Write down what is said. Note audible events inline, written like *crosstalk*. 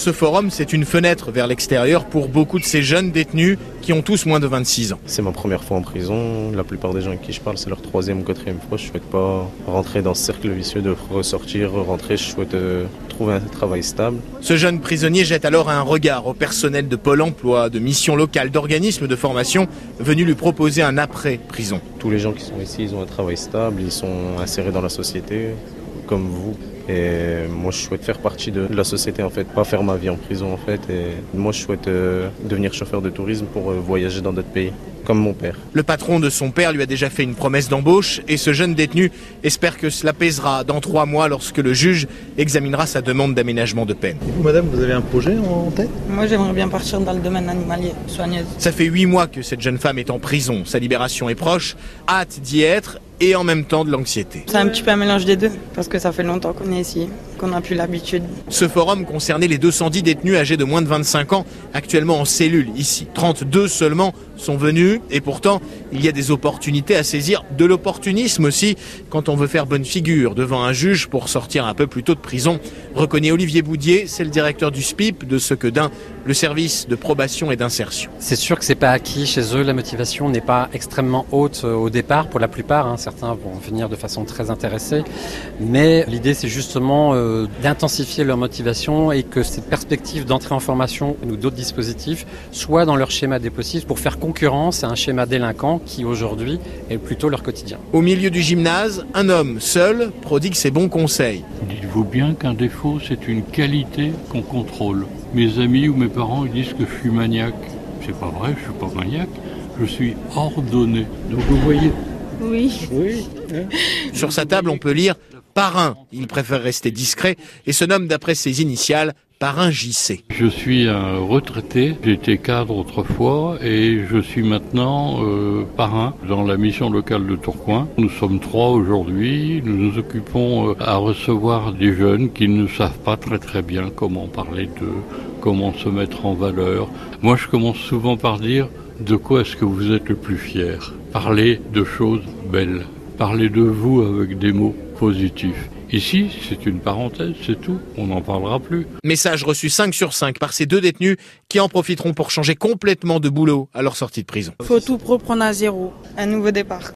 Ce forum, c'est une fenêtre vers l'extérieur pour beaucoup de ces jeunes détenus qui ont tous moins de 26 ans. C'est ma première fois en prison. La plupart des gens avec qui je parle, c'est leur troisième ou quatrième fois. Je souhaite pas rentrer dans ce cercle vicieux de ressortir, rentrer. Je souhaite euh, trouver un travail stable. Ce jeune prisonnier jette alors un regard au personnel de Pôle emploi, de missions locales, d'organismes de formation venus lui proposer un après-prison. Tous les gens qui sont ici, ils ont un travail stable, ils sont insérés dans la société, comme vous. Et moi, je souhaite faire partie de la société, en fait, pas faire ma vie en prison, en fait. Et moi, je souhaite euh, devenir chauffeur de tourisme pour euh, voyager dans d'autres pays, comme mon père. Le patron de son père lui a déjà fait une promesse d'embauche et ce jeune détenu espère que cela pèsera dans trois mois lorsque le juge examinera sa demande d'aménagement de peine. Et vous, madame, vous avez un projet en tête? Moi, j'aimerais bien partir dans le domaine animalier, soigneuse. Ça fait huit mois que cette jeune femme est en prison. Sa libération est proche, hâte d'y être et en même temps de l'anxiété. C'est un petit peu un mélange des deux, parce que ça fait longtemps qu'on est ici, qu'on n'a plus l'habitude. Ce forum concernait les 210 détenus âgés de moins de 25 ans, actuellement en cellule ici. 32 seulement sont venus, et pourtant, il y a des opportunités à saisir, de l'opportunisme aussi, quand on veut faire bonne figure devant un juge pour sortir un peu plus tôt de prison. Reconnaît Olivier Boudier, c'est le directeur du SPIP, de ce que d'un, le service de probation et d'insertion. C'est sûr que c'est pas acquis chez eux, la motivation n'est pas extrêmement haute euh, au départ pour la plupart. Hein. Certains vont venir de façon très intéressée, mais l'idée c'est justement euh, d'intensifier leur motivation et que cette perspective d'entrée en formation ou d'autres dispositifs soit dans leur schéma des possibles pour faire concurrence à un schéma délinquant qui aujourd'hui est plutôt leur quotidien. Au milieu du gymnase, un homme seul prodigue ses bons conseils. Dites-vous bien qu'un défaut c'est une qualité qu'on contrôle. Mes amis ou mes parents ils disent que je suis maniaque. C'est pas vrai, je suis pas maniaque. Je suis ordonné. Donc vous voyez, Oui. oui. *laughs* Sur sa table, on peut lire Parrain. Il préfère rester discret et se nomme d'après ses initiales Parrain JC. Je suis un retraité, j'étais cadre autrefois et je suis maintenant euh, parrain dans la mission locale de Tourcoing. Nous sommes trois aujourd'hui, nous nous occupons euh, à recevoir des jeunes qui ne savent pas très très bien comment parler d'eux, comment se mettre en valeur. Moi je commence souvent par dire de quoi est-ce que vous êtes le plus fier? Parler de choses belles, parler de vous avec des mots positifs. Ici, c'est une parenthèse, c'est tout, on n'en parlera plus. Message reçu 5 sur 5 par ces deux détenus qui en profiteront pour changer complètement de boulot à leur sortie de prison. Faut tout reprendre à zéro. Un nouveau départ.